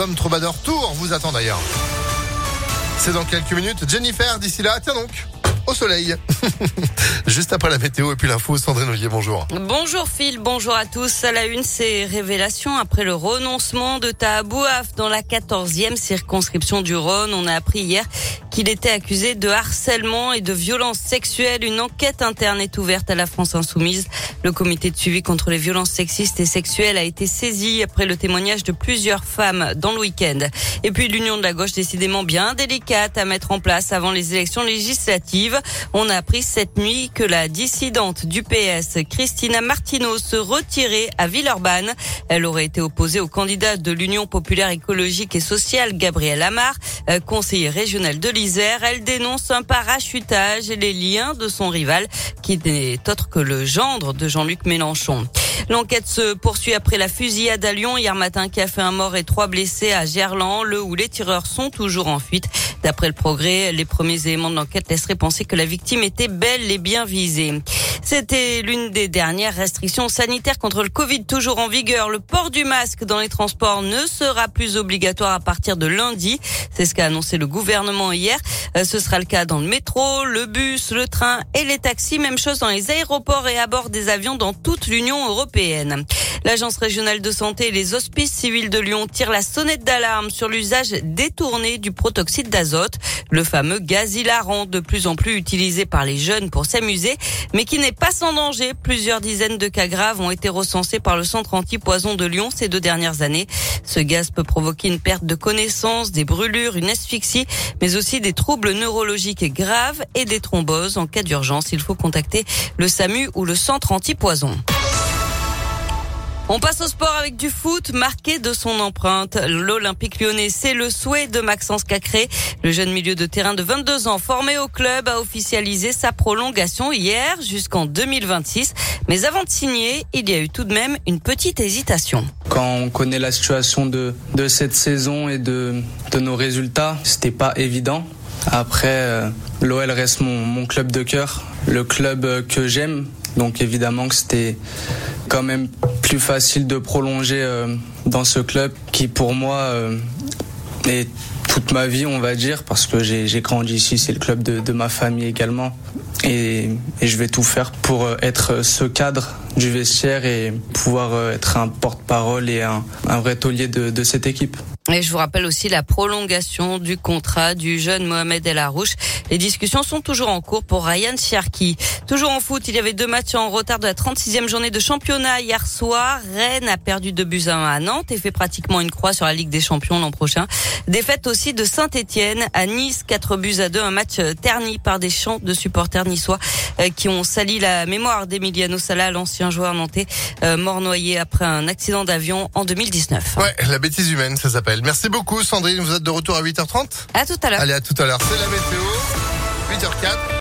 Comme Troubadour Tour vous attend d'ailleurs. C'est dans quelques minutes. Jennifer, d'ici là, tiens donc, au soleil. Juste après la météo et puis l'info, Sandrine Ollier, bonjour. Bonjour Phil, bonjour à tous. À la une, ces révélations après le renoncement de Tahabouaf dans la 14e circonscription du Rhône. On a appris hier qu'il était accusé de harcèlement et de violence sexuelle. Une enquête interne est ouverte à la France insoumise. Le comité de suivi contre les violences sexistes et sexuelles a été saisi après le témoignage de plusieurs femmes dans le week-end. Et puis l'union de la gauche décidément bien délicate à mettre en place avant les élections législatives. On a appris cette nuit que la dissidente du PS, Christina Martineau, se retirait à Villeurbanne. Elle aurait été opposée au candidat de l'Union populaire écologique et sociale, Gabriel Amar, euh, conseiller régional de l'Isère. Elle dénonce un parachutage et les liens de son rival, qui n'est autre que le gendre de Jean-Luc Mélenchon. L'enquête se poursuit après la fusillade à Lyon hier matin qui a fait un mort et trois blessés à Gerland, le où les tireurs sont toujours en fuite. D'après le progrès, les premiers éléments de l'enquête laisseraient penser que la victime était belle et bien visée. C'était l'une des dernières restrictions sanitaires contre le Covid toujours en vigueur. Le port du masque dans les transports ne sera plus obligatoire à partir de lundi. C'est ce qu'a annoncé le gouvernement hier. Euh, ce sera le cas dans le métro, le bus, le train et les taxis. Même chose dans les aéroports et à bord des avions dans toute l'Union européenne. L'Agence régionale de santé et les hospices civils de Lyon tirent la sonnette d'alarme sur l'usage détourné du protoxyde d'azote, le fameux gaz hilarant de plus en plus utilisé par les jeunes pour s'amuser, mais qui n'est pas sans danger. Plusieurs dizaines de cas graves ont été recensés par le centre anti-poison de Lyon ces deux dernières années. Ce gaz peut provoquer une perte de connaissance, des brûlures, une asphyxie, mais aussi des troubles neurologiques graves et des thromboses. En cas d'urgence, il faut contacter le SAMU ou le centre anti-poison. On passe au sport avec du foot marqué de son empreinte. L'Olympique lyonnais, c'est le souhait de Maxence Cacré. Le jeune milieu de terrain de 22 ans formé au club a officialisé sa prolongation hier jusqu'en 2026. Mais avant de signer, il y a eu tout de même une petite hésitation. Quand on connaît la situation de, cette saison et de, de nos résultats, c'était pas évident. Après, euh, l'OL reste mon, mon club de cœur, le club que j'aime. Donc évidemment que c'était quand même plus facile de prolonger euh, dans ce club qui pour moi euh, est toute ma vie on va dire parce que j'ai grandi ici, c'est le club de, ma famille également. Et, et, je vais tout faire pour euh, être ce cadre du vestiaire et pouvoir être un porte-parole et un, un vrai taulier de, de cette équipe. Et je vous rappelle aussi la prolongation du contrat du jeune Mohamed El Arouche. Les discussions sont toujours en cours pour Ryan Cherki. Toujours en foot, il y avait deux matchs en retard de la 36e journée de championnat hier soir. Rennes a perdu deux buts à 1 à Nantes et fait pratiquement une croix sur la Ligue des Champions l'an prochain. Défaite aussi de Saint-Etienne à Nice, quatre buts à deux, un match terni par des chants de supporters niçois euh, qui ont sali la mémoire d'Emiliano Sala, l'ancien joueur nantais, mort noyé après un accident d'avion en 2019. Ouais, la bêtise humaine, ça s'appelle. Merci beaucoup Sandrine, vous êtes de retour à 8h30 À tout à l'heure. Allez, à tout à l'heure. C'est la météo. 8h04.